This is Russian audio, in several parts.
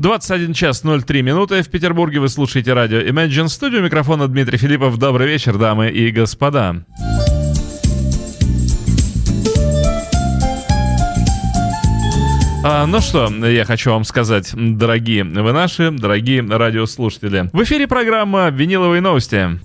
21 час 03 минуты в Петербурге. Вы слушаете радио Imagine Studio. Микрофона Дмитрий Филиппов. Добрый вечер, дамы и господа. А, ну что, я хочу вам сказать, дорогие вы наши, дорогие радиослушатели. В эфире программа «Виниловые новости».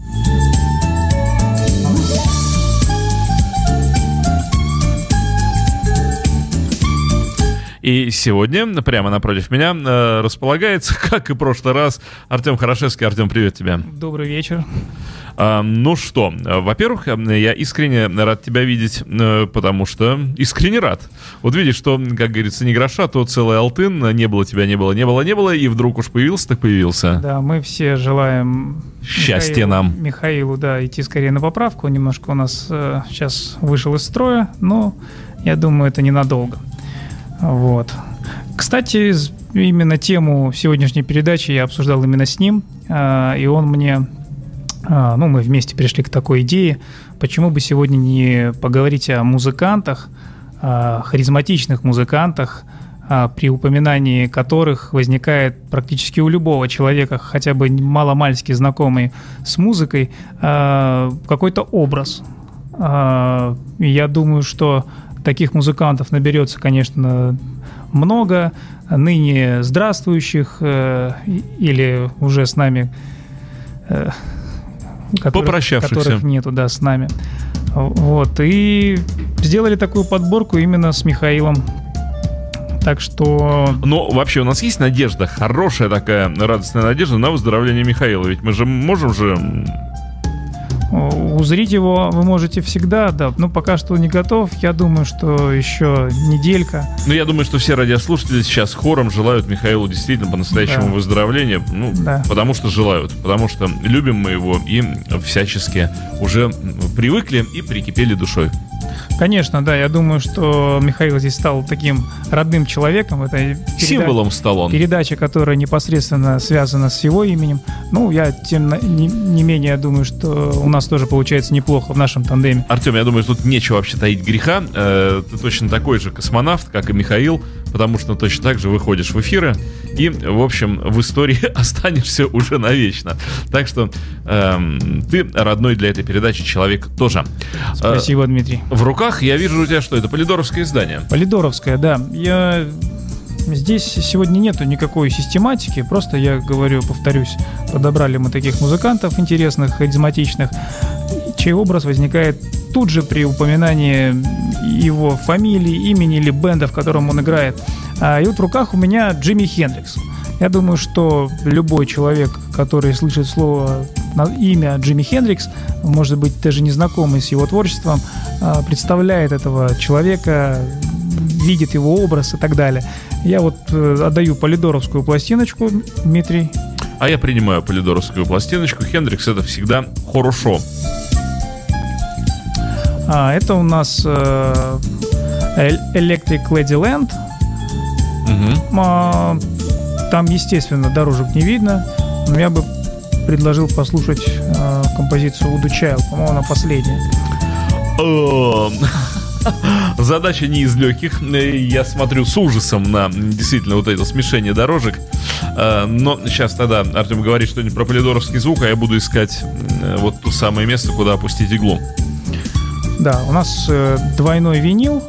И сегодня прямо напротив меня э, располагается, как и в прошлый раз, Артем Хорошевский. Артем, привет тебе. Добрый вечер. А, ну что, во-первых, я искренне рад тебя видеть, э, потому что искренне рад. Вот видишь, что, как говорится, не гроша, то целый алтын, не было тебя, не было, не было, не было, и вдруг уж появился, так появился. Да, мы все желаем счастья Михаилу, нам. Михаилу, да, идти скорее на поправку. Немножко у нас э, сейчас вышел из строя, но я думаю, это ненадолго. Вот. Кстати, именно тему сегодняшней передачи я обсуждал именно с ним, а, и он мне, а, ну, мы вместе пришли к такой идее, почему бы сегодня не поговорить о музыкантах, о харизматичных музыкантах, а, при упоминании которых возникает практически у любого человека, хотя бы маломальски знакомый с музыкой, какой-то образ. Я думаю, что таких музыкантов наберется, конечно, много, ныне здравствующих э, или уже с нами, э, которых, Попрощавшихся. которых нету, да, с нами. Вот, и сделали такую подборку именно с Михаилом так что... Но вообще у нас есть надежда, хорошая такая радостная надежда на выздоровление Михаила. Ведь мы же можем же Узрить его вы можете всегда, да. Но пока что не готов. Я думаю, что еще неделька. Ну, я думаю, что все радиослушатели сейчас хором желают Михаилу действительно по-настоящему да. выздоровления. Ну, да. потому что желают. Потому что любим мы его и всячески уже привыкли и прикипели душой. Конечно, да. Я думаю, что Михаил здесь стал таким родным человеком. Это переда... Символом стал он. Передача, которая непосредственно связана с его именем. Ну, я тем не, не менее думаю, что у нас тоже получается неплохо в нашем тандеме. Артем, я думаю, тут нечего вообще таить греха. Э, ты точно такой же космонавт, как и Михаил, потому что точно так же выходишь в эфиры и, в общем, в истории останешься уже навечно. Так что э, ты родной для этой передачи человек тоже. Спасибо, э, Дмитрий. В руках я вижу у тебя что, это Полидоровское издание? Полидоровское, да. Я Здесь сегодня нету никакой систематики, просто я говорю, повторюсь, подобрали мы таких музыкантов интересных, харизматичных, чей образ возникает тут же при упоминании его фамилии, имени или бенда, в котором он играет. А, и вот в руках у меня Джимми Хендрикс. Я думаю, что любой человек, который слышит слово имя Джимми Хендрикс, может быть, даже незнакомый с его творчеством, а, представляет этого человека, видит его образ и так далее. Я вот э, отдаю полидоровскую пластиночку, Дмитрий. А я принимаю полидоровскую пластиночку. Хендрикс это всегда хорошо. А, это у нас э, Electric Ladyland. Угу. Там, естественно, дорожек не видно, но я бы предложил послушать э, композицию Voodoo Child, по-моему, она последняя. Задача не из легких. Я смотрю с ужасом на действительно вот это смешение дорожек. Э, но сейчас тогда Артем говорит что-нибудь про полидоровский звук, а я буду искать э, вот то самое место, куда опустить иглу. Да, у нас э, двойной винил,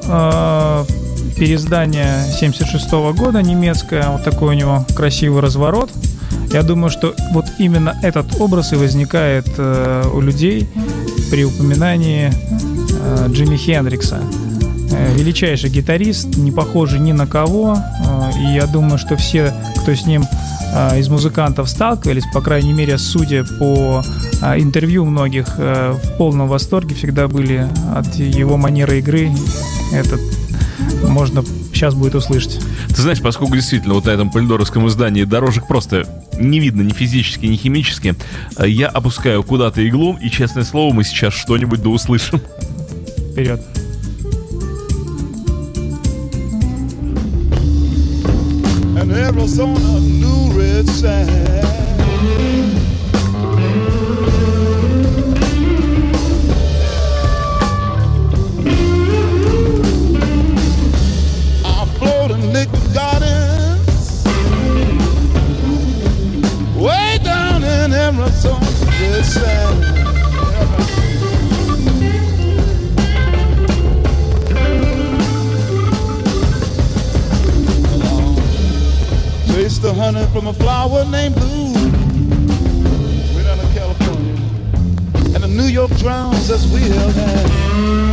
переиздание 76 года немецкое, вот такой у него красивый разворот. Я думаю, что вот именно этот образ и возникает у людей при упоминании Э, Джимми Хендрикса. Э, величайший гитарист, не похожий ни на кого. Э, и я думаю, что все, кто с ним из музыкантов сталкивались, по крайней мере, судя по интервью многих, в полном восторге всегда были от его манеры игры. Это можно сейчас будет услышать. Ты знаешь, поскольку действительно вот на этом полидоровском издании дорожек просто не видно ни физически, ни химически, я опускаю куда-то иглу, и, честное слово, мы сейчас что-нибудь да услышим. Вперед. And Arizona New Red Sand. from a flower named Blue. We're down in California. And the New York drowns we have had.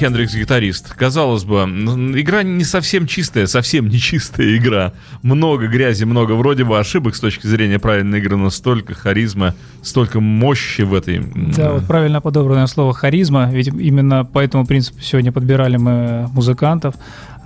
Хендрикс гитарист. Казалось бы, игра не совсем чистая, совсем не чистая игра. Много грязи, много вроде бы ошибок с точки зрения правильной игры, но столько харизма, столько мощи в этой. Да, вот правильно подобранное слово харизма, ведь именно по этому принципу сегодня подбирали мы музыкантов.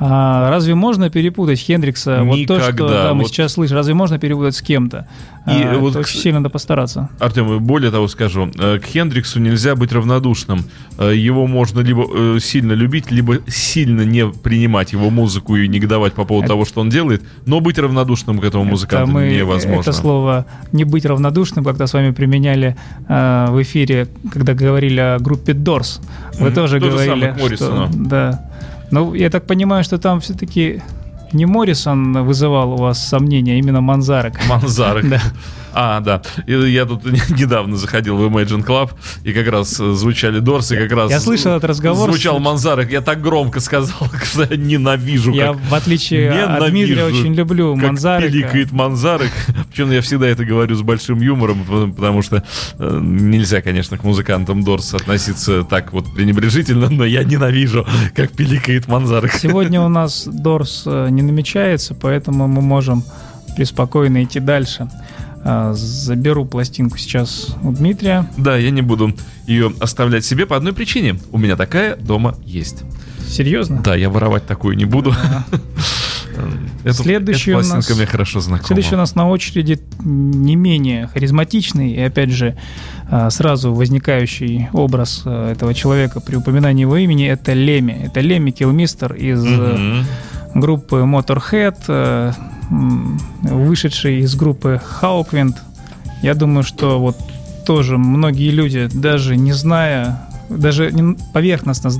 А разве можно перепутать Хендрикса? Никогда. Вот то, что да, мы вот... сейчас слышим, разве можно перепутать с кем-то? И а, вот, очень сильно надо постараться. Артем, более того скажу, э, к Хендриксу нельзя быть равнодушным. Э, его можно либо э, сильно любить, либо сильно не принимать его музыку и негодовать по поводу это... того, что он делает, но быть равнодушным к этому музыканту мы, невозможно. Это слово «не быть равнодушным», когда с вами применяли э, в эфире, когда говорили о группе Дорс. Вы mm-hmm. тоже То говорили, же что... Да, ну, я так понимаю, что там все-таки не Моррисон вызывал у вас сомнения, а именно Манзарек. Манзарек. да. А, да. Я тут недавно заходил в Imagine Club, и как раз э, звучали Дорсы, как раз... Я слышал этот разговор. Звучал Манзарек. Я так громко сказал, что я ненавижу. Я, в отличие от Дмитрия, очень люблю Манзарека. пиликает Манзарек. Причем я всегда это говорю с большим юмором, потому что э, нельзя, конечно, к музыкантам Дорс относиться так вот пренебрежительно, но я ненавижу, как пиликает Манзарек. Сегодня у нас Дорс э, не намечается, поэтому мы можем преспокойно идти дальше. А, заберу пластинку сейчас у Дмитрия. Да, я не буду ее оставлять себе по одной причине. У меня такая дома есть. Серьезно? Да, я воровать такую не буду. Эту, Следующий эта у нас, мне хорошо знакома. Следующий у нас на очереди не менее харизматичный и, опять же, а, сразу возникающий образ а, этого человека при упоминании его имени – это Леми. Это Леми Килмистер из угу. группы Motorhead, вышедший из группы Hawkwind. Я думаю, что вот тоже многие люди, даже не зная, даже поверхностно,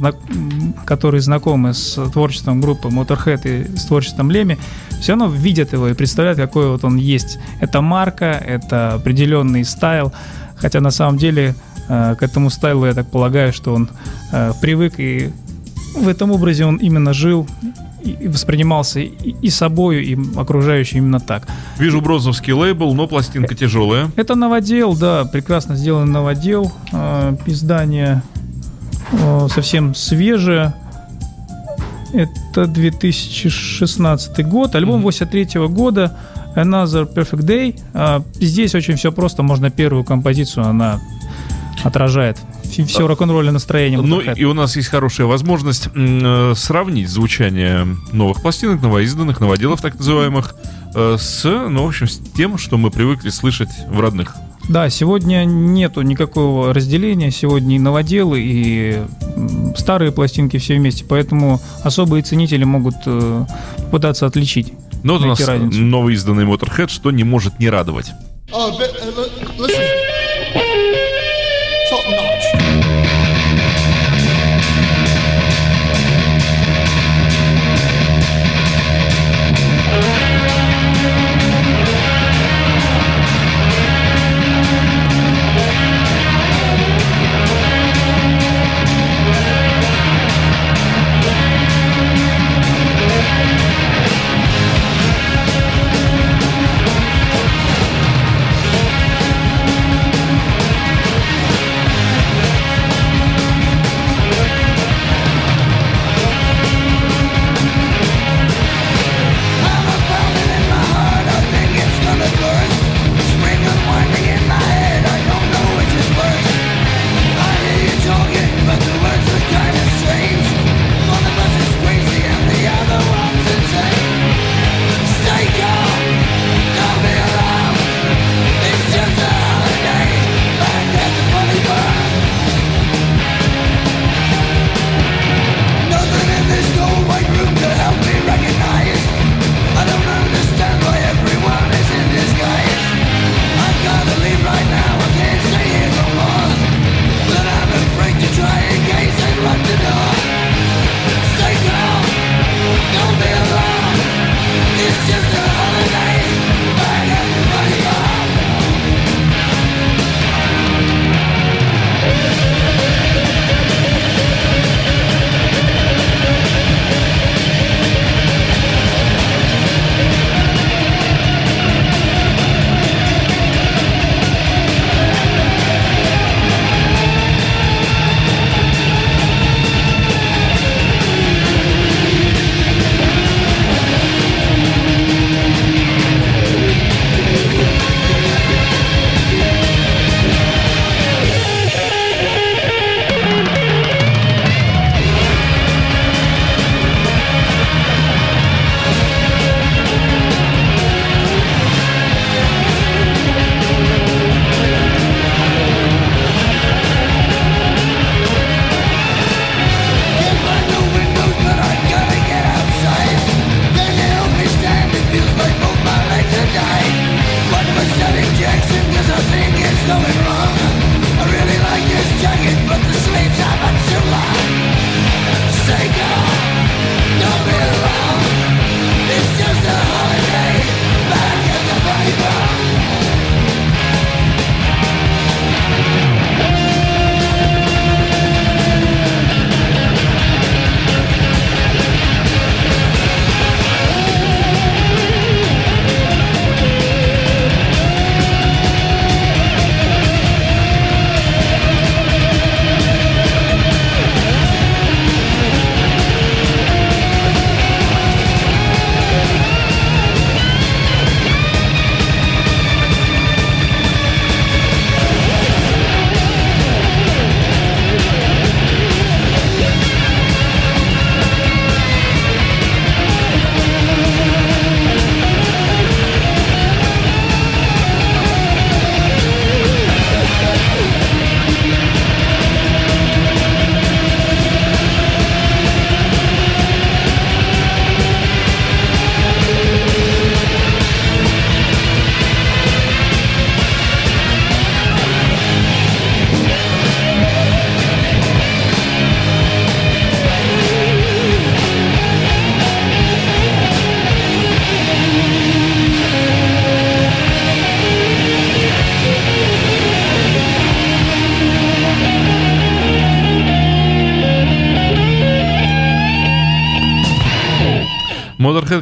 которые знакомы с творчеством группы Motorhead и с творчеством Леми, все равно видят его и представляют, какой вот он есть. Это марка, это определенный стайл, хотя на самом деле э, к этому стайлу, я так полагаю, что он э, привык и в этом образе он именно жил и воспринимался и, и собою, и окружающим именно так. Вижу бронзовский лейбл, но пластинка тяжелая. Это новодел, да, прекрасно сделанный новодел. Э, издание э, совсем свежее. Это 2016 год, альбом 83 года. Another Perfect Day. А, здесь очень все просто, можно первую композицию, она отражает все рок-н-ролльное настроение. Ну и у нас есть хорошая возможность э, сравнить звучание новых пластинок, новоизданных, новоделов так называемых, э, с, ну, в общем, с тем, что мы привыкли слышать в родных. Да, сегодня нету никакого разделения. Сегодня и новоделы, и старые пластинки все вместе. Поэтому особые ценители могут э, пытаться отличить. Но ну, у нас разницу. новый изданный Motorhead, что не может не радовать. Oh, but, uh, top notch.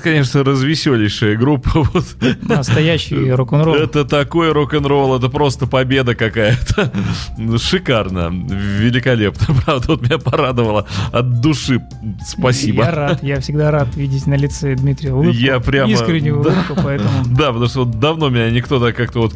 Конечно, развеселейшая группа. Вот. Настоящий рок-н-ролл. Это такой рок-н-ролл, это просто победа какая-то. Шикарно, великолепно. Правда, вот меня порадовало от души. Спасибо. Я рад, я всегда рад видеть на лице Дмитрия улыбку. Я прямо... Искреннюю да, улыбку, поэтому... Да, потому что вот давно меня никто так как-то вот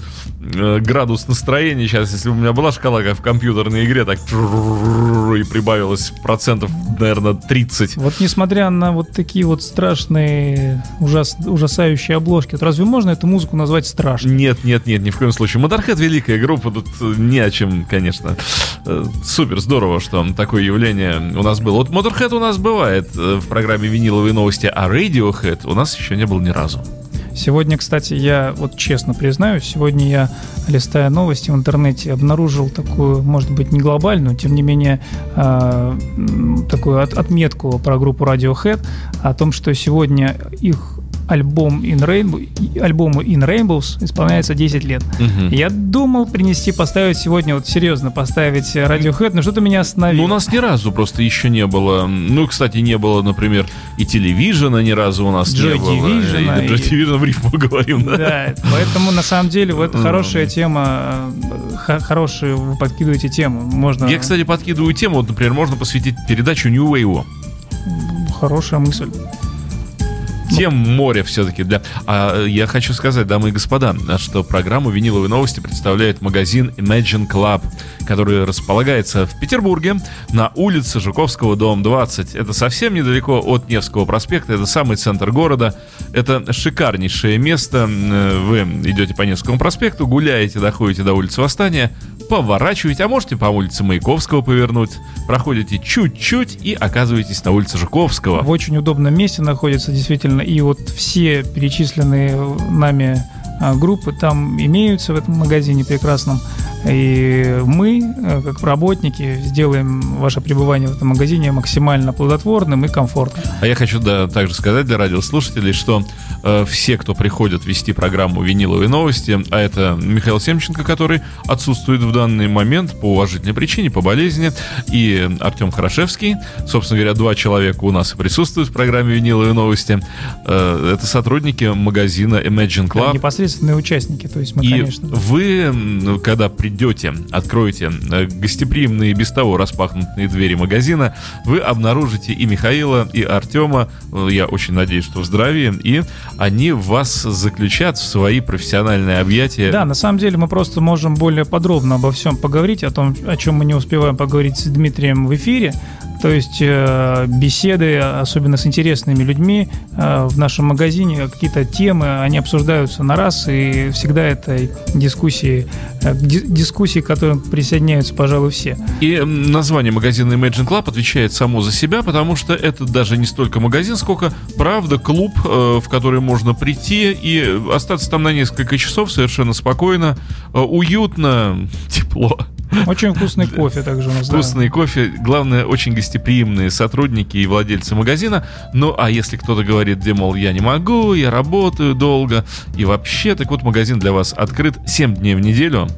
э, градус настроения сейчас, если бы у меня была шкала как в компьютерной игре, так и прибавилось процентов, наверное, 30. Вот несмотря на вот такие вот страшные, ужас, ужасающие обложки, вот разве можно эту музыку назвать страшной? Нет, нет, нет, ни в коем случае. Motorhead великая группа, тут э, не о чем, конечно. Э, Супер, здорово, что такое явление у нас было. Вот Motorhead у нас бывает э, в программе «Виниловые новости», а Radiohead у нас еще не был ни разу. Сегодня, кстати, я вот честно признаюсь, сегодня я, листая новости в интернете, обнаружил такую, может быть, не глобальную, тем не менее, э, такую от, отметку про группу Radiohead о том, что сегодня их альбом In Rainbow, альбому In Rainbows исполняется 10 лет. Мгм. Я думал принести, поставить сегодня, вот серьезно, поставить Radiohead, но что-то меня остановило. Ну, у нас ни разу просто еще не было. Ну, кстати, не было, например, и телевизиона ни разу у нас Joy не было. Division, И, Joy и- Division в рифму говорим, да? Да, поэтому на самом деле вот это хорошая тема, х- хорошие вы подкидываете тему. Можно. Я, кстати, подкидываю тему, вот, например, можно посвятить передачу New Wave. Хорошая мысль. Тем море все-таки для... А я хочу сказать, дамы и господа, что программу «Виниловые новости» представляет магазин Imagine Club, который располагается в Петербурге на улице Жуковского, дом 20. Это совсем недалеко от Невского проспекта, это самый центр города. Это шикарнейшее место. Вы идете по Невскому проспекту, гуляете, доходите до улицы Восстания, поворачиваете, а можете по улице Маяковского повернуть, проходите чуть-чуть и оказываетесь на улице Жуковского. В очень удобном месте находится действительно. И вот все перечисленные нами группы там имеются в этом магазине прекрасном. И мы, э, как работники, сделаем ваше пребывание в этом магазине максимально плодотворным и комфортным. А я хочу да, также сказать для радиослушателей, что э, все, кто приходит вести программу «Виниловые новости», а это Михаил Семченко, который отсутствует в данный момент по уважительной причине, по болезни, и Артем Хорошевский, собственно говоря, два человека у нас и присутствуют в программе «Виниловые новости», Э, это сотрудники магазина Imagine Да, Club. непосредственные участники. То есть мы, И конечно, вы, когда придете, откроете э, гостеприимные без того распахнутые двери магазина, вы обнаружите и Михаила, и Артема, э, я очень надеюсь, что в здравии, и они вас заключат в свои профессиональные объятия. Да, на самом деле мы просто можем более подробно обо всем поговорить, о том, о чем мы не успеваем поговорить с Дмитрием в эфире. То есть э, беседы, особенно с интересными людьми э, в нашем магазине, какие-то темы, они обсуждаются на раз, и всегда это дискуссии, э, ди- дискуссии, к которым присоединяются, пожалуй, все. И название магазина Imagine Club отвечает само за себя, потому что это даже не столько магазин, сколько, правда, клуб, в который можно прийти и остаться там на несколько часов совершенно спокойно, уютно, тепло. Очень вкусный кофе также у нас. да. Вкусный кофе, главное, очень гостеприимные сотрудники и владельцы магазина. Ну, а если кто-то говорит, где, мол, я не могу, я работаю долго, и вообще, так вот, магазин для вас открыт 7 дней в неделю.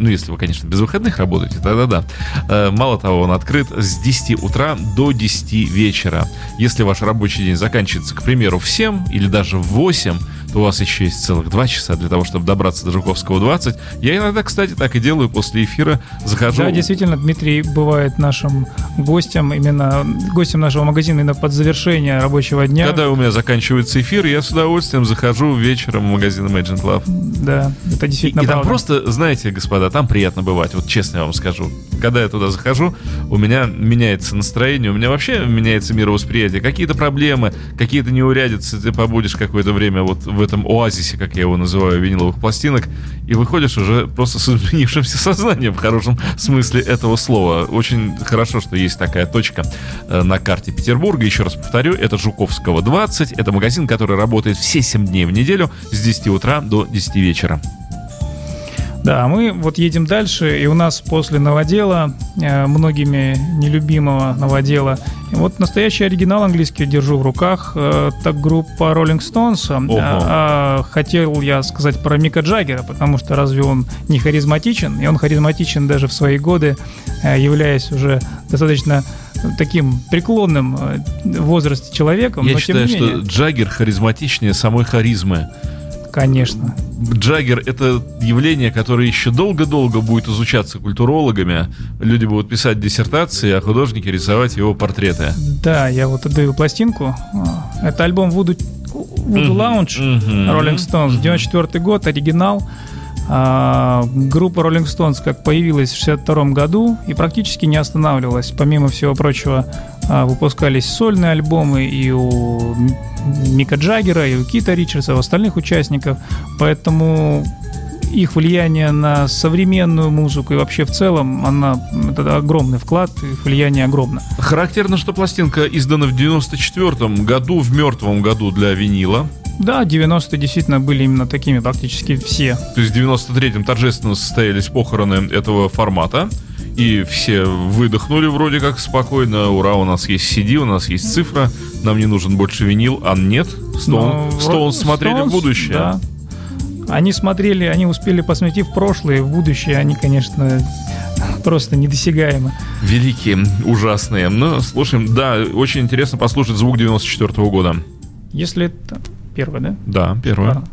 Ну, если вы, конечно, без выходных работаете, тогда да. Э, Мало того, он открыт с 10 утра до 10 вечера. Если ваш рабочий день заканчивается, к примеру, в 7 или даже в 8, то у вас еще есть целых 2 часа для того, чтобы добраться до Жуковского 20. Я иногда, кстати, так и делаю после эфира. Захожу... Да, действительно, Дмитрий бывает нашим гостем, именно гостем нашего магазина именно под завершение рабочего дня. Когда у меня заканчивается эфир, я с удовольствием захожу вечером в магазин Imagine Club. Да, это И, действительно и там правда. просто, знаете, господа, там приятно бывать. Вот честно я вам скажу. Когда я туда захожу, у меня меняется настроение, у меня вообще меняется мировосприятие. Какие-то проблемы, какие-то неурядицы, ты побудешь какое-то время вот в этом оазисе, как я его называю, виниловых пластинок, и выходишь уже просто с изменившимся сознанием в хорошем смысле этого слова. Очень хорошо, что есть такая точка э, на карте Петербурга. Еще раз повторю, это Жуковского 20. Это магазин, который работает все 7 дней в неделю с 10 утра до 10 вечера. Да, мы вот едем дальше, и у нас после новодела, э, многими нелюбимого новодела Вот настоящий оригинал английский держу в руках. Э, так группа Rolling Stones. А, а, хотел я сказать про Мика Джаггера, потому что разве он не харизматичен? И он харизматичен даже в свои годы, э, являясь уже достаточно таким преклонным э, возрасте человеком. Я но, считаю, менее... что Джаггер харизматичнее самой харизмы. Конечно. Джаггер — это явление, которое еще долго-долго будет изучаться культурологами. Люди будут писать диссертации, а художники рисовать его портреты. Да, я вот отдаю пластинку. Это альбом Voodoo, Voodoo Lounge Rolling Stones, 94 год, оригинал. А, группа Rolling Stones как появилась в 62 году и практически не останавливалась. Помимо всего прочего, выпускались сольные альбомы и у Мика Джаггера, и у Кита Ричардса, и у остальных участников. Поэтому их влияние на современную музыку и вообще в целом, она, это огромный вклад, их влияние огромно. Характерно, что пластинка издана в 94 году, в мертвом году для винила. Да, 90-е действительно были именно такими практически все. То есть в 93-м торжественно состоялись похороны этого формата. И все выдохнули вроде как спокойно. Ура, у нас есть CD, у нас есть цифра. Нам не нужен больше винил, а нет. Стоун, Стоун смотрели Stones, в будущее. Да. Они смотрели, они успели посмотреть в прошлое, в будущее. Они, конечно, просто недосягаемы. Великие, ужасные. Ну, слушаем, да, очень интересно послушать звук 94 -го года. Если это Первая, да? Да, первая.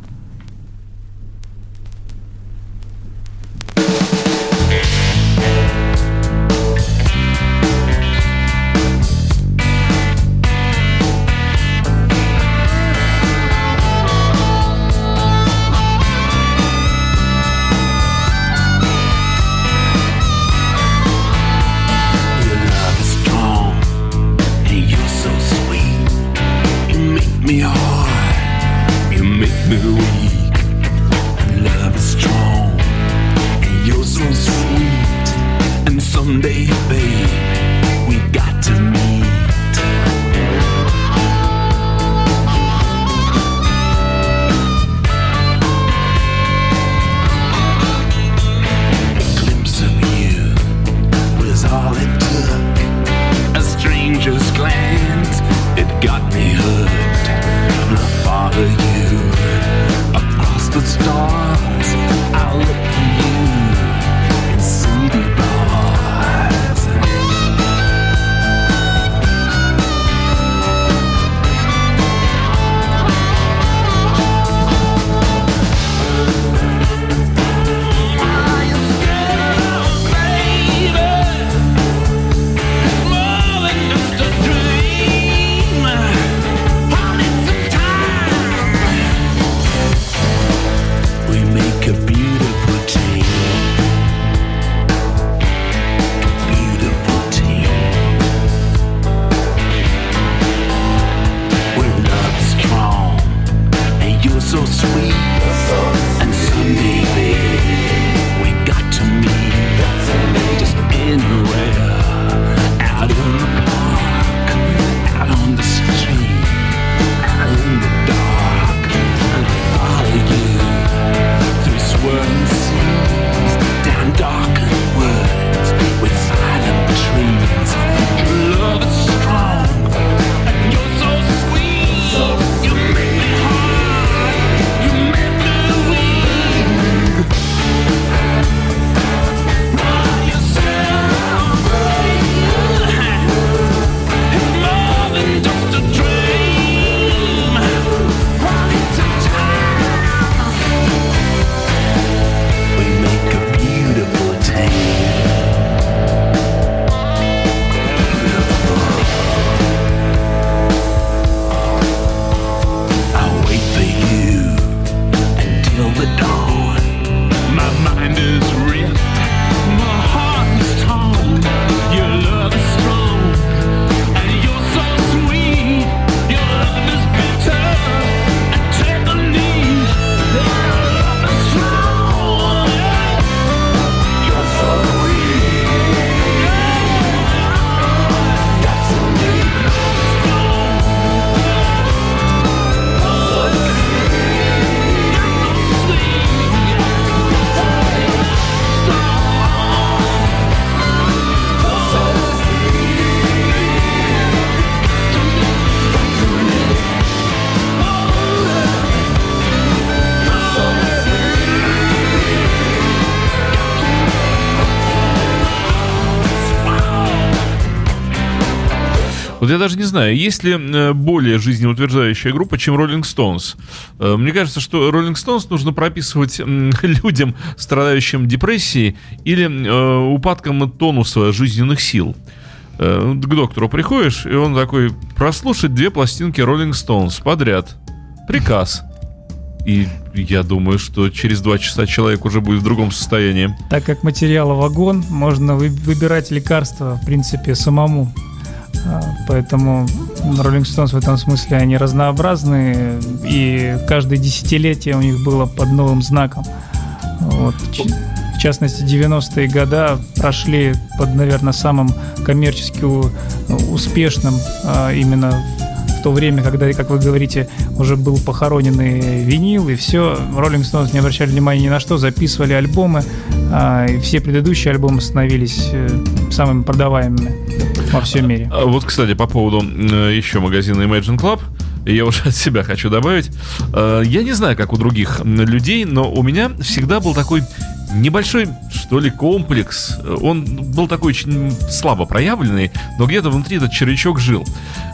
Вот я даже не знаю, есть ли э, более жизнеутверждающая группа, чем Rolling Stones. Э, мне кажется, что Rolling Stones нужно прописывать людям, страдающим депрессией или э, упадком тонуса жизненных сил. К доктору приходишь, и он такой, прослушать две пластинки Rolling Stones подряд. Приказ. И я думаю, что через два часа человек уже будет в другом состоянии. Так как материала вагон, можно выбирать лекарства, в принципе, самому. А, поэтому Rolling Stones в этом смысле они разнообразные, и каждое десятилетие у них было под новым знаком. Вот. В частности, 90-е годы прошли под, наверное, самым коммерчески успешным а, именно то время, когда, как вы говорите, уже был похороненный винил, и все, Rolling Stones не обращали внимания ни на что, записывали альбомы, а, и все предыдущие альбомы становились э, самыми продаваемыми во всем мире. А вот, кстати, по поводу еще магазина Imagine Club, я уже от себя хочу добавить. Э, я не знаю, как у других людей, но у меня всегда был такой небольшой, что ли, комплекс. Он был такой очень слабо проявленный, но где-то внутри этот червячок жил.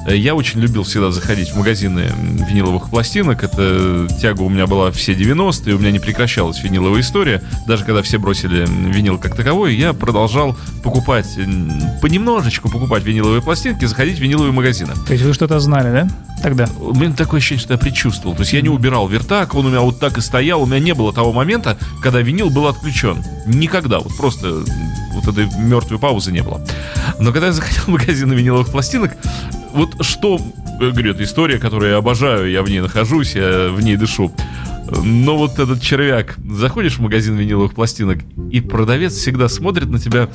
Я очень любил всегда заходить в магазины виниловых пластинок. Это тяга у меня была все 90-е, у меня не прекращалась виниловая история. Даже когда все бросили винил как таковой, я продолжал покупать, понемножечку покупать виниловые пластинки, заходить в виниловые магазины. То есть вы что-то знали, да? Тогда. У меня такое ощущение, что я предчувствовал. То есть я не убирал вертак, он у меня вот так и стоял. У меня не было того момента, когда винил был отключен. Никогда. Вот просто вот этой мертвой паузы не было. Но когда я заходил в магазин виниловых пластинок, вот что, говорю, это история, которую я обожаю, я в ней нахожусь, я в ней дышу. Но вот этот червяк, заходишь в магазин виниловых пластинок, и продавец всегда смотрит на тебя,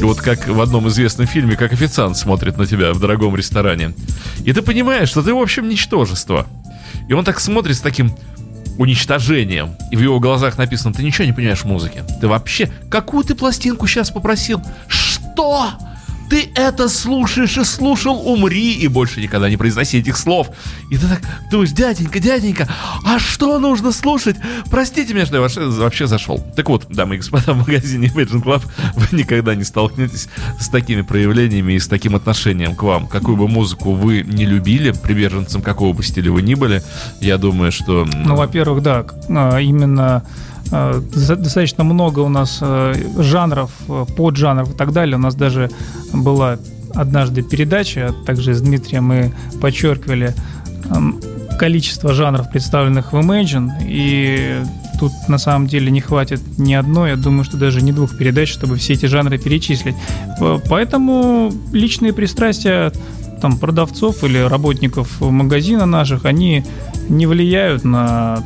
вот как в одном известном фильме, как официант смотрит на тебя в дорогом ресторане. И ты понимаешь, что ты, в общем, ничтожество. И он так смотрит с таким уничтожением. И в его глазах написано, ты ничего не понимаешь в музыке. Ты вообще... Какую ты пластинку сейчас попросил? Что? Ты это слушаешь и слушал, умри и больше никогда не произноси этих слов. И ты так думаешь, дяденька, дяденька, а что нужно слушать? Простите меня, что я вообще, вообще зашел. Так вот, дамы и господа, в магазине Imagine Club вы никогда не столкнетесь с такими проявлениями и с таким отношением к вам. Какую бы музыку вы не любили, приверженцем какого бы стиля вы ни были, я думаю, что... Ну, во-первых, да, а, именно достаточно много у нас э, жанров, э, поджанров и так далее. У нас даже была однажды передача, также с Дмитрием мы подчеркивали эм, количество жанров, представленных в Imagine, и тут на самом деле не хватит ни одной, я думаю, что даже не двух передач, чтобы все эти жанры перечислить. Поэтому личные пристрастия там продавцов или работников магазина наших, они не влияют на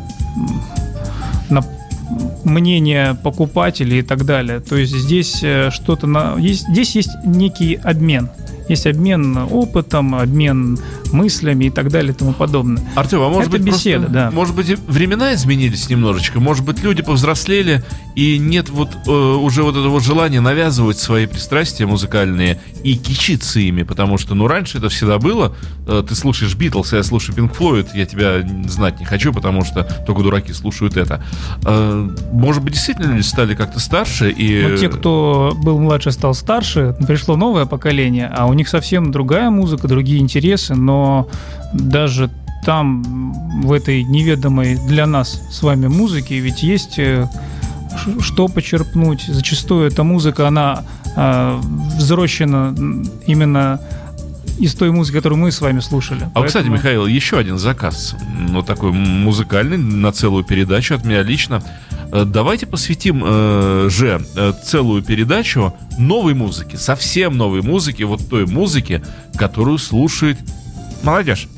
на мнение покупателей и так далее. То есть здесь э, что-то на... Есть, здесь есть некий обмен. Есть обмен опытом, обмен мыслями и так далее и тому подобное. Артем, а может Это быть беседа, просто, да. Может быть времена изменились немножечко, может быть люди повзрослели и нет вот э, уже вот этого желания навязывать свои пристрастия музыкальные и кичиться ими, потому что ну раньше это всегда было. Э, ты слушаешь Битлз, я слушаю Пинк Флойд, я тебя знать не хочу, потому что только дураки слушают это. Э, может быть действительно люди стали как-то старше и. Ну, те, кто был младше, стал старше, пришло новое поколение, а у них совсем другая музыка, другие интересы, но даже там, в этой неведомой для нас с вами музыке, ведь есть э, что почерпнуть. Зачастую эта музыка, она э, взрощена именно из той музыки, которую мы с вами слушали. А, Поэтому... кстати, Михаил, еще один заказ, ну, такой музыкальный, на целую передачу от меня лично. Э, давайте посвятим э, же э, целую передачу новой музыке, совсем новой музыке, вот той музыке, которую слушает молодежь.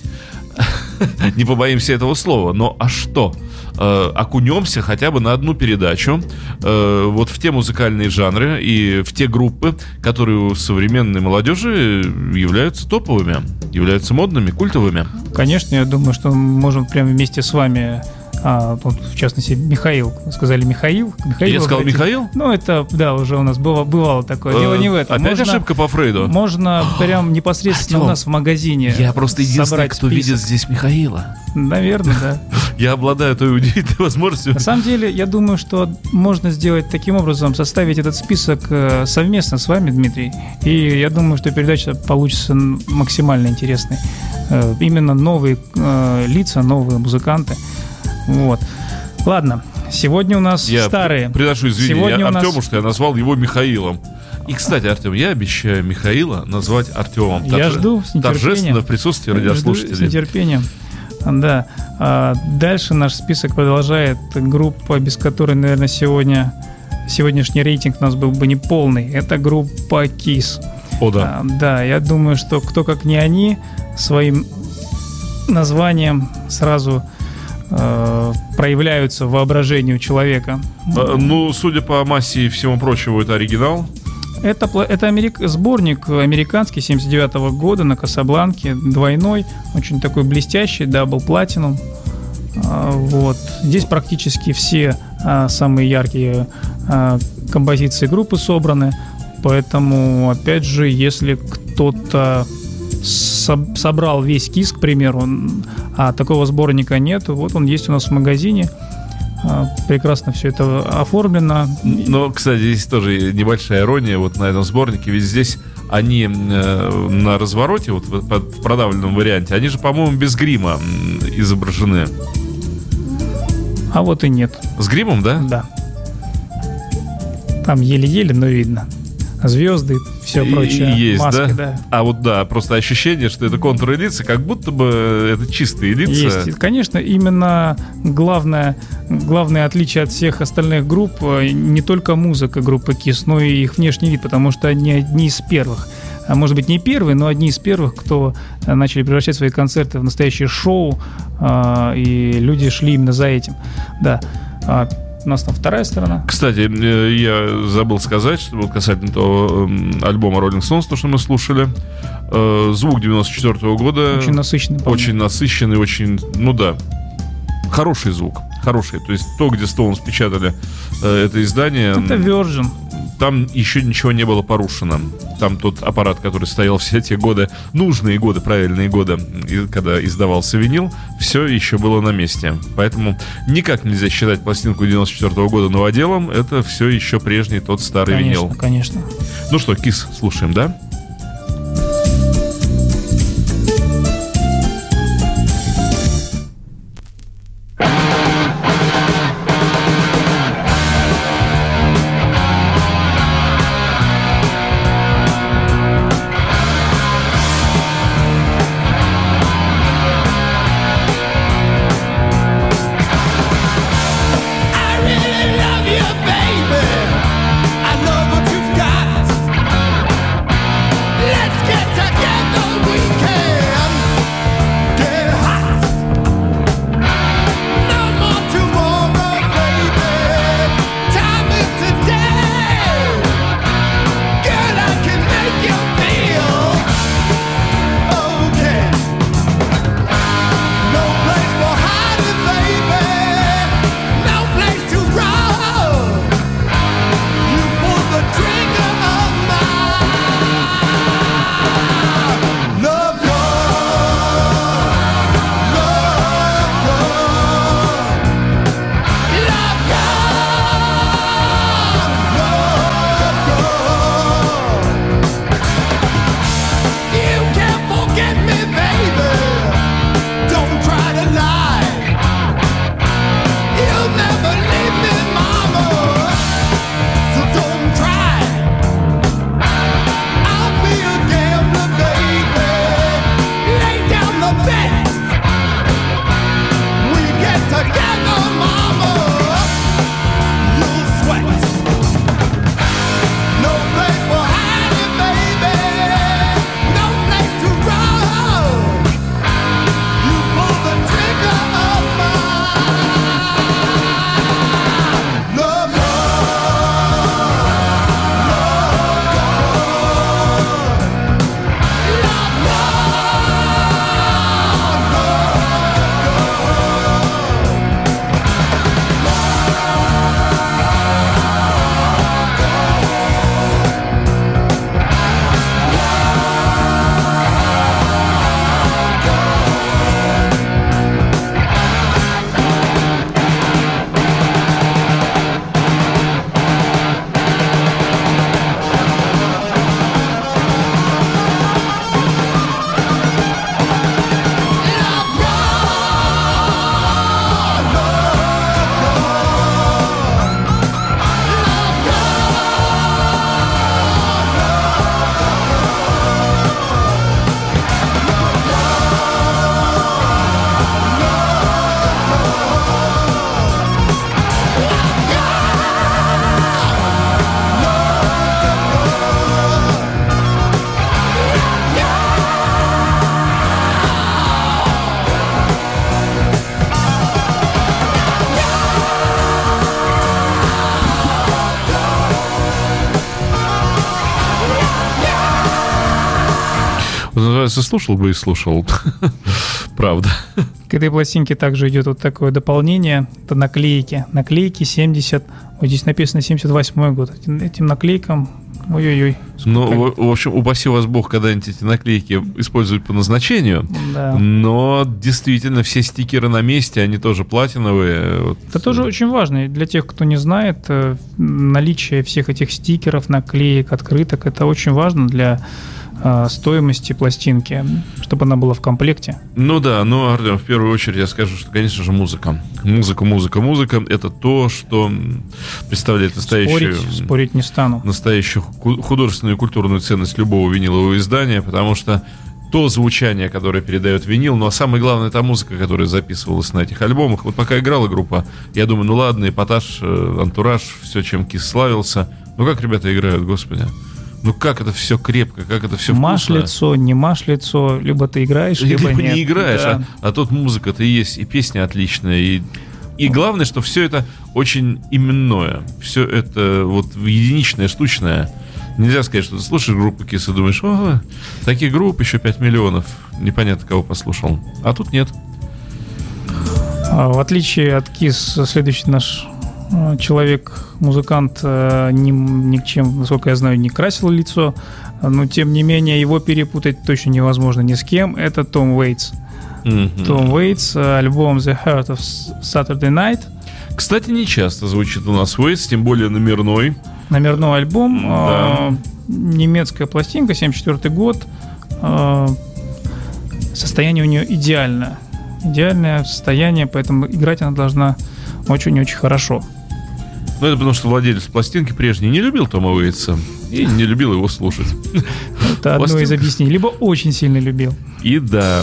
Не побоимся этого слова, но а что? Э, окунемся хотя бы на одну передачу э, вот в те музыкальные жанры и в те группы, которые у современной молодежи являются топовыми, являются модными, культовыми. Конечно, я думаю, что мы можем прямо вместе с вами а, вот, в частности, Михаил. Сказали Михаил. Михаил Я сказал Михаил? Ну, это, да, уже у нас было, бывало такое. Дело не в этом. Опять можно, ошибка по Фрейду? Можно прям непосредственно Артем, у нас в магазине Я просто единственный, кто список. видит здесь Михаила. Наверное, да. Я обладаю той удивительной возможностью. На самом деле, я думаю, что можно сделать таким образом, составить этот список э, совместно с вами, Дмитрий. И я думаю, что передача получится максимально интересной. Э, именно новые э, лица, новые музыканты. Вот. Ладно, сегодня у нас я старые. Приношу извинения Артему, нас... что я назвал его Михаилом. И, кстати, Артем, я обещаю Михаила назвать Артемом. Я Торже... жду с. Торжественно в присутствии радиослушателей. Жду с нетерпением. Да. А дальше наш список продолжает группа, без которой, наверное, сегодня сегодняшний рейтинг у нас был бы не полный. Это группа KISS. О, да. А, да, я думаю, что кто как не они своим названием сразу э, проявляются в воображении у человека. А, ну, судя по массе и всему прочему, это оригинал. Это, это америк, сборник американский 79 -го года на Касабланке, двойной, очень такой блестящий, Double Platinum. Вот. Здесь практически все а, самые яркие а, композиции группы собраны, поэтому, опять же, если кто-то собрал весь кис, к примеру, а такого сборника нет, вот он есть у нас в магазине. А, прекрасно все это оформлено. Но, кстати, здесь тоже небольшая ирония вот на этом сборнике, ведь здесь они э, на развороте, вот в, в продавленном варианте, они же, по-моему, без грима изображены. А вот и нет. С гримом, да? Да. Там еле-еле, но видно звезды, все прочее. Есть, маски, да? да? А вот да, просто ощущение, что это контуры лица, как будто бы это чистые лица. Есть, конечно, именно главное, главное отличие от всех остальных групп э, не только музыка группы KISS, но и их внешний вид, потому что они одни из первых а может быть не первые, но одни из первых, кто э, начали превращать свои концерты в настоящее шоу, э, и люди шли именно за этим. Да. У нас там вторая сторона. Кстати, э, я забыл сказать, что касательно того эм, альбома Rolling Stones, то, что мы слушали. Э, звук 94 -го года. Очень насыщенный. Очень насыщенный, очень, ну да, хороший звук. Хороший. То есть то, где Stones печатали э, это издание... Это Virgin там еще ничего не было порушено. Там тот аппарат, который стоял все эти годы, нужные годы, правильные годы, когда издавался винил, все еще было на месте. Поэтому никак нельзя считать пластинку 94 -го года новоделом. Это все еще прежний тот старый конечно, винил. Конечно, Ну что, Кис, слушаем, да? Называется, слушал бы и слушал. Правда. К этой пластинке также идет вот такое дополнение. Это наклейки. Наклейки 70... Вот здесь написано 78 год. Этим, наклейкам Ой-ой-ой. Ну, в, в общем, упаси вас Бог когда-нибудь эти наклейки использовать по назначению. Да. Но действительно, все стикеры на месте, они тоже платиновые. Вот. Это тоже очень важно. И для тех, кто не знает, э, наличие всех этих стикеров, наклеек, открыток, это очень важно для стоимости пластинки, чтобы она была в комплекте. Ну да, ну, Артем, в первую очередь я скажу, что, конечно же, музыка. Музыка, музыка, музыка — это то, что представляет настоящую... Спорить, спорить не стану. Настоящую художественную и культурную ценность любого винилового издания, потому что то звучание, которое передает винил, ну а самое главное, это музыка, которая записывалась на этих альбомах. Вот пока играла группа, я думаю, ну ладно, эпатаж, э, антураж, все, чем Кис славился. Ну как ребята играют, господи. Ну как это все крепко, как это все Маш лицо, не маш лицо, либо ты играешь, либо, либо нет. не играешь, да. а, а тут музыка-то есть, и песня отличная, и и главное, что все это очень именное. Все это вот единичное, штучное. Нельзя сказать, что ты слушаешь группу Кис и думаешь, о, таких групп еще 5 миллионов. Непонятно, кого послушал. А тут нет. А в отличие от Кис, следующий наш человек, музыкант, э, ни, ни к чем, насколько я знаю, не красил лицо, но тем не менее его перепутать точно невозможно ни с кем. Это Том Уэйтс. Mm-hmm. Том Уэйтс, э, альбом The Heart of Saturday Night. Кстати, не часто звучит у нас Уэйтс, тем более номерной. Номерной альбом. Да. немецкая пластинка, 74 год. состояние у нее идеальное. Идеальное состояние, поэтому играть она должна очень-очень хорошо. Ну, это потому что владелец пластинки прежний не любил Тома Уэйтса и не любил его слушать. Это одно из объяснений. Либо очень сильно любил. И да.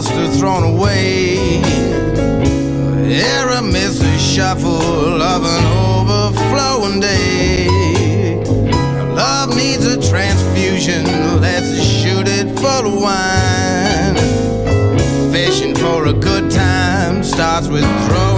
roster thrown away. Error miss a shuffle of an overflowing day. Love needs a transfusion, let's shoot it full of wine. Fishing for a good time starts with throwing.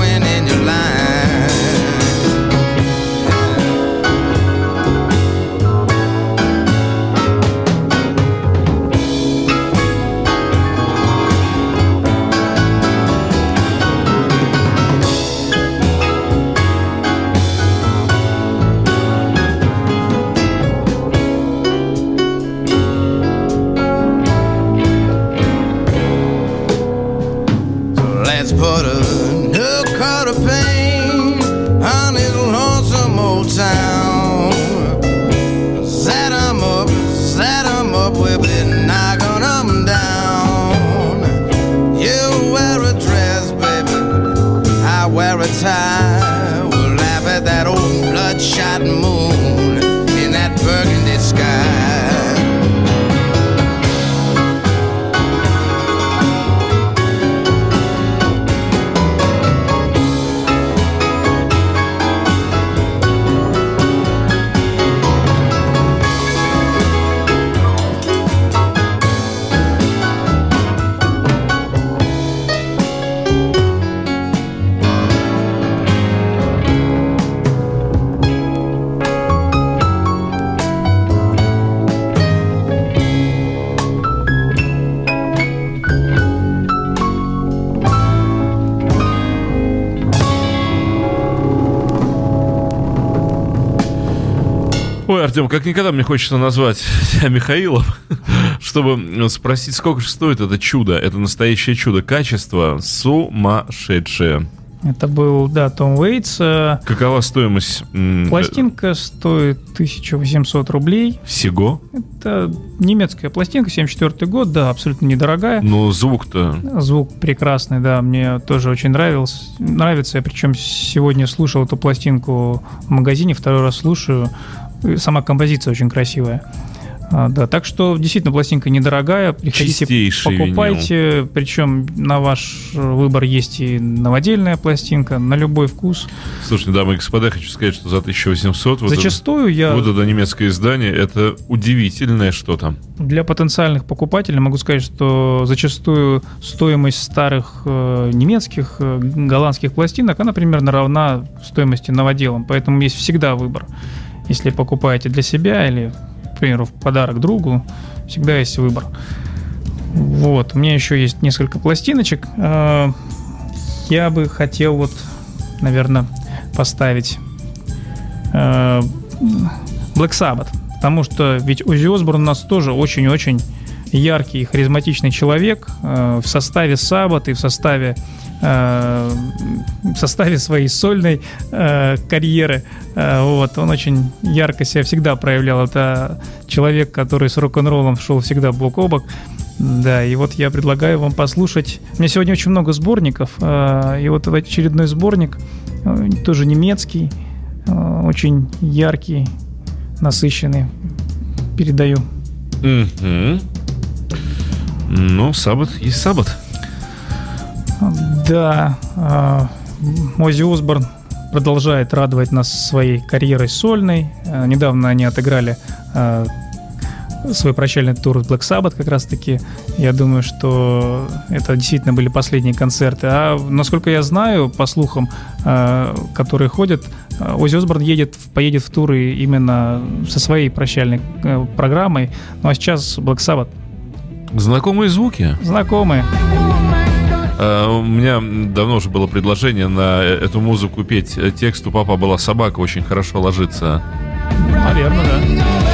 Ой, Артем, как никогда мне хочется назвать себя Михаилом, чтобы спросить, сколько же стоит это чудо, это настоящее чудо, качество сумасшедшее. Это был, да, Том Уэйтс. Э, Какова стоимость? Пластинка стоит 1800 рублей. Всего? Это немецкая пластинка, 74 год, да, абсолютно недорогая. Ну, звук-то... Звук прекрасный, да, мне тоже очень нравился. Нравится, я причем сегодня слушал эту пластинку в магазине, второй раз слушаю. Сама композиция очень красивая. А, да, так что действительно пластинка недорогая, приходите, Чистейший покупайте, винил. причем на ваш выбор есть и новодельная пластинка, на любой вкус. Слушайте, дамы и господа, хочу сказать, что за 1800 вот Зачастую это, я... Вот это немецкое издание, это удивительное что-то. Для потенциальных покупателей могу сказать, что зачастую стоимость старых э, немецких, э, голландских пластинок, она примерно равна стоимости новоделом, поэтому есть всегда выбор. Если покупаете для себя или примеру, в подарок другу, всегда есть выбор. Вот, у меня еще есть несколько пластиночек. А, я бы хотел вот, наверное, поставить а, Black Sabbath, потому что ведь Узи у нас тоже очень-очень яркий и харизматичный человек а, в составе Sabbath и в составе Э, в составе своей сольной э, карьеры. Э, вот, он очень ярко себя всегда проявлял. Это человек, который с рок-н-роллом шел всегда бок о бок. Да, и вот я предлагаю вам послушать. У меня сегодня очень много сборников, и вот очередной сборник, тоже немецкий, очень яркий, насыщенный. Передаю. Mm-hmm. Ну, саббат есть саббат. Да, а, Мози Осборн продолжает радовать нас своей карьерой сольной. А, недавно они отыграли а, свой прощальный тур Black Sabbath как раз таки. Я думаю, что это действительно были последние концерты. А насколько я знаю, по слухам, которые ходят, Ози Осборн едет, поедет в туры именно со своей прощальной э, программой. Ну а сейчас Black Sabbath. Знакомые звуки? Знакомые. Э, у меня давно уже было предложение на эту музыку петь. Текст у папа была собака, очень хорошо ложится. Наверное, да.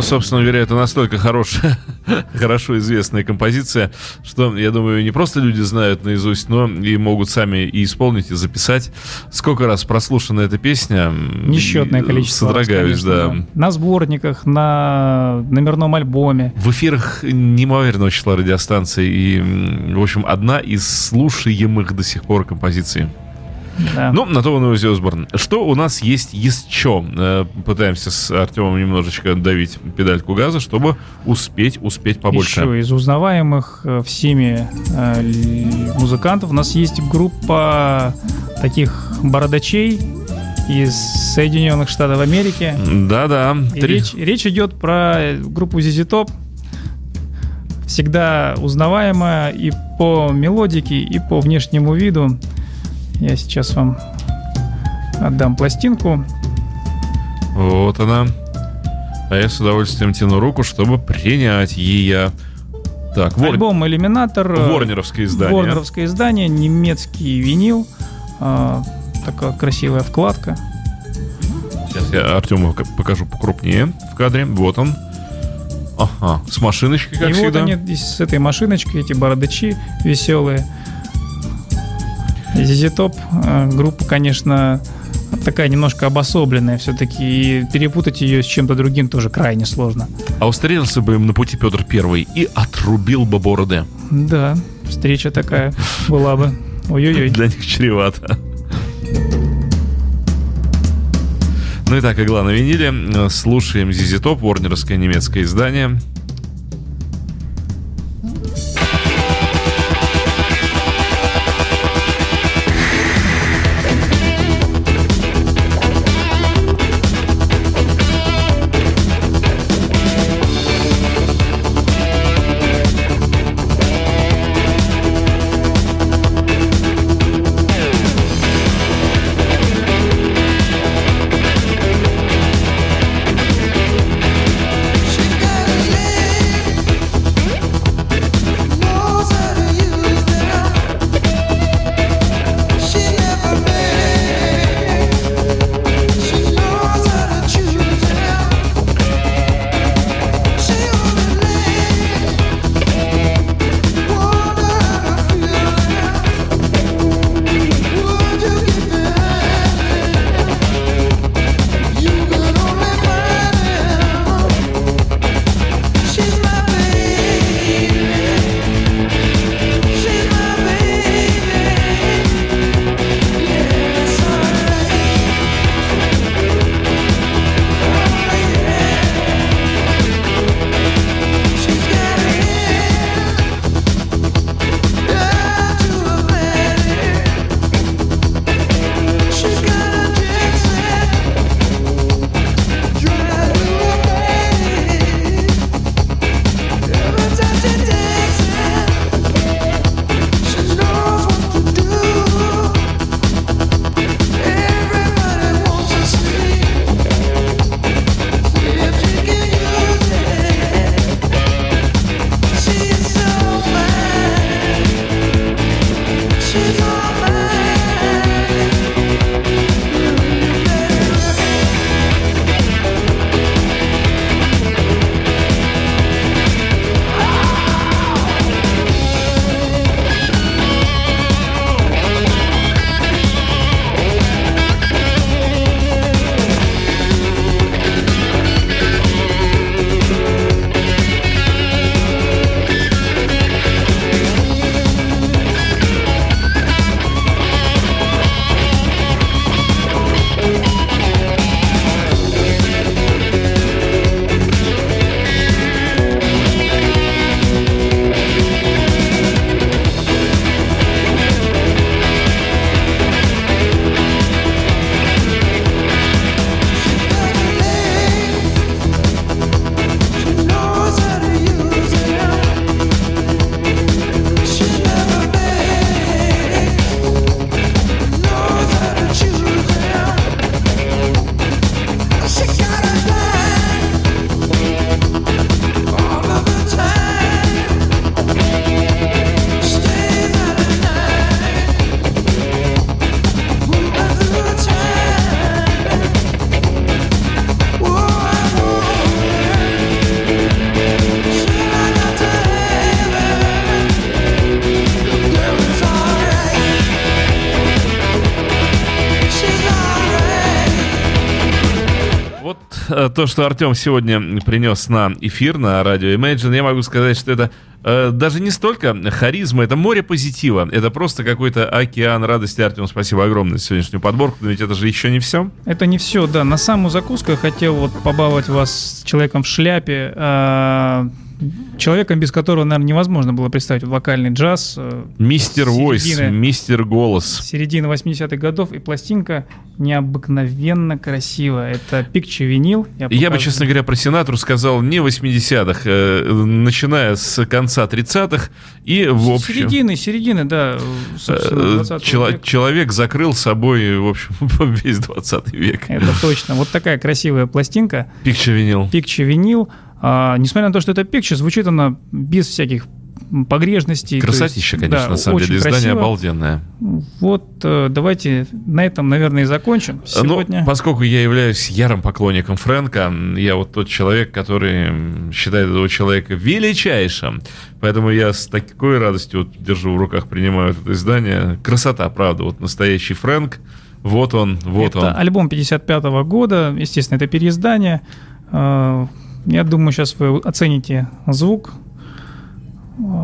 Собственно говоря, это настолько хорошая, хорошо известная композиция, что, я думаю, не просто люди знают наизусть, но и могут сами и исполнить, и записать. Сколько раз прослушана эта песня? Несчетное количество. Содрогаюсь, раз, конечно, да. На сборниках, на номерном альбоме. В эфирах неимоверного числа радиостанций. И, в общем, одна из слушаемых до сих пор композиций. Да. Ну, на то он и Осборн. Что у нас есть еще? Э, пытаемся с Артемом немножечко давить педальку газа, чтобы успеть, успеть побольше. Еще из узнаваемых э, всеми э, музыкантов у нас есть группа таких бородачей из Соединенных Штатов Америки. Да-да. Три... Речь, речь идет про группу ZZ Top. Всегда узнаваемая и по мелодике, и по внешнему виду. Я сейчас вам отдам пластинку. Вот она. А я с удовольствием тяну руку, чтобы принять ее. Так, Вор... Альбом «Иллюминатор». Ворнеровское издание. Ворнеровское издание, немецкий винил. А, такая красивая вкладка. Сейчас я Артему покажу покрупнее в кадре. Вот он. Ага, с машиночкой, как И всегда. вот они с этой машиночкой, эти бородачи веселые. ZZ Top э, группа, конечно, такая немножко обособленная все-таки, и перепутать ее с чем-то другим тоже крайне сложно. А устарелся бы им на пути Петр Первый и отрубил бы бороды. Да, встреча такая была бы. Ой-ой-ой. Для них чревато. Ну и так, игла на виниле. Слушаем ZZ Top, ворнеровское немецкое издание. То, что Артем сегодня принес на эфир на радио Imagine, я могу сказать, что это э, даже не столько харизма, это море позитива. Это просто какой-то океан радости. Артем, спасибо огромное за сегодняшнюю подборку. Но ведь это же еще не все. Это не все, да. На самую закуску я хотел вот побаловать вас человеком в шляпе. Э, человеком, без которого, наверное, невозможно было представить вокальный джаз. Э, мистер Войс, мистер Голос. Середина 80-х годов, и пластинка необыкновенно красивая. Это Пикче винил. Я, я бы, честно говоря, про Синатру сказал не 80-х, э, начиная с конца 30-х и в общем... Середины, середины, да. Э, чело- человек закрыл собой, в общем, весь 20 век. Это точно. Вот такая красивая пластинка. Пикче винил. Пикче винил. А, несмотря на то, что это пикча, звучит она без всяких погрешностей. Красотища, есть, конечно, да, на самом деле. Издание красиво. обалденное. Вот э, давайте на этом, наверное, и закончим ну, сегодня. Ну, поскольку я являюсь ярым поклонником Фрэнка, я вот тот человек, который считает этого человека величайшим. Поэтому я с такой радостью вот держу в руках, принимаю это издание. Красота, правда. Вот настоящий Фрэнк. Вот он, вот это он. Это альбом 55 -го года. Естественно, это переиздание. Я думаю, сейчас вы оцените звук.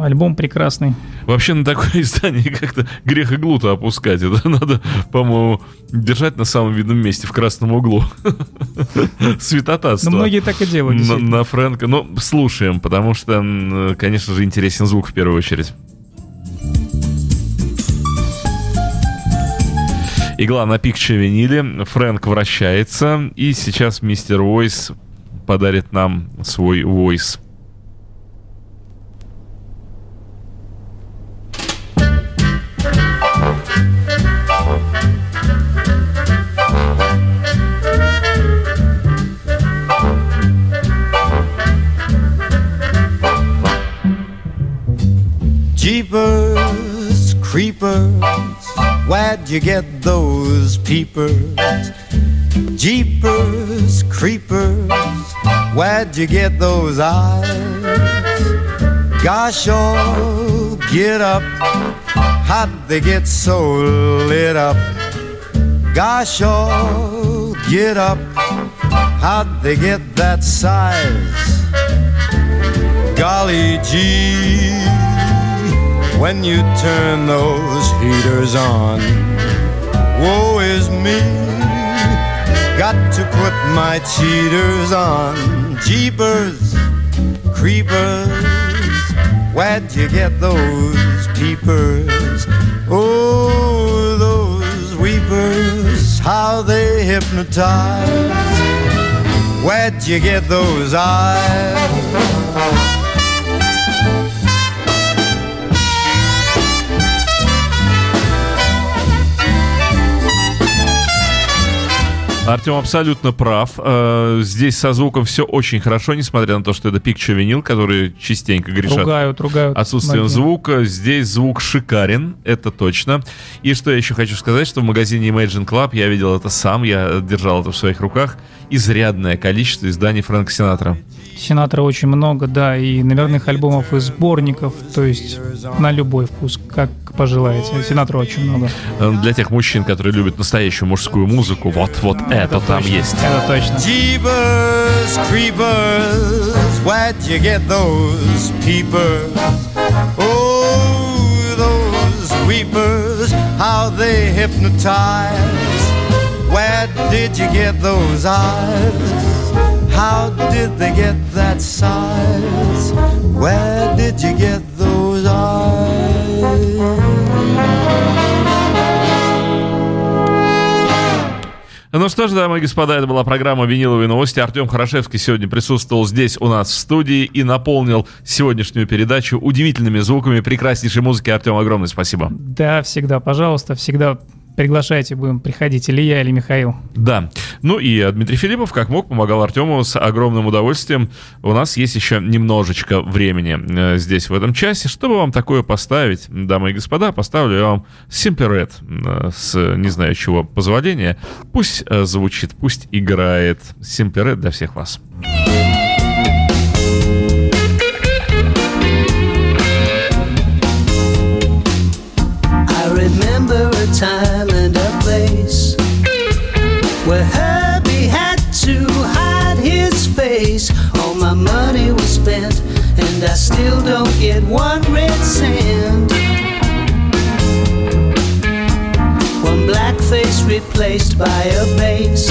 Альбом прекрасный. Вообще на такое издание как-то грех иглу-то опускать. Это надо, по-моему, держать на самом видном месте, в красном углу. Святотатство. Но многие так и делают. На, на Фрэнка. Ну, слушаем, потому что, конечно же, интересен звук в первую очередь. Игла на пикче виниле. Фрэнк вращается. И сейчас мистер Войс подарит нам свой войс. Jeepers, creepers, where'd you get those peepers? Jeepers, creepers, where'd you get those eyes? Gosh, oh, get up, how'd they get so lit up? Gosh, oh, get up, how'd they get that size? Golly gee, when you turn those heaters on, woe is me. Got to put my cheaters on. Jeepers, creepers, where'd you get those peepers? Oh, those weepers, how they hypnotize. Where'd you get those eyes? Артем абсолютно прав. Э, здесь со звуком все очень хорошо, несмотря на то, что это пикча винил, который частенько грешат ругают, ругают отсутствием многие. звука. Здесь звук шикарен, это точно. И что я еще хочу сказать, что в магазине Imagine Club я видел это сам, я держал это в своих руках. Изрядное количество изданий Фрэнка Синатра. Синатра очень много, да, и номерных альбомов и сборников, то есть на любой вкус, как пожелаете. Синатра очень много. Э, для тех мужчин, которые любят настоящую мужскую музыку, вот, вот это, это там есть. Это точно. Jeebers, creepers, where'd you get those peepers? Oh, those weepers, how they hypnotize. Where did you get those eyes? How did they get that size? Where did you get those eyes? Ну что ж, дамы и господа, это была программа «Виниловые новости». Артем Хорошевский сегодня присутствовал здесь у нас в студии и наполнил сегодняшнюю передачу удивительными звуками прекраснейшей музыки. Артем, огромное спасибо. Да, всегда, пожалуйста, всегда Приглашайте, будем приходить, или я, или Михаил. Да. Ну и Дмитрий Филиппов, как мог, помогал Артему с огромным удовольствием. У нас есть еще немножечко времени э, здесь, в этом часе. Чтобы вам такое поставить, дамы и господа, поставлю я вам Симперет э, с не знаю чего позволения. Пусть э, звучит, пусть играет Симперет для всех вас. time place where Herbie had to hide his face. All my money was spent, and I still don't get one red cent. One black face replaced by a base.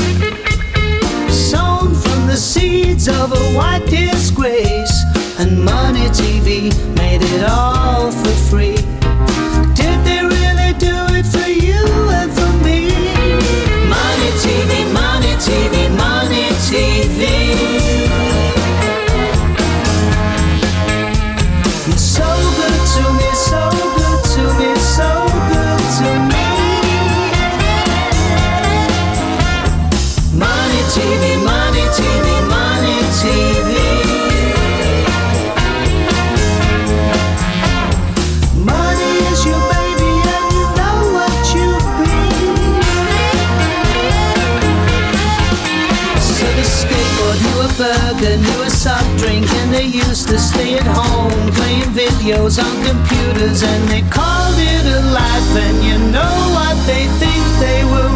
Sown from the seeds of a white disgrace, and Money TV made it all to stay at home playing videos on computers, and they called it a life. And you know what they think they were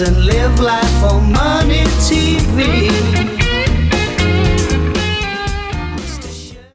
and live life for money.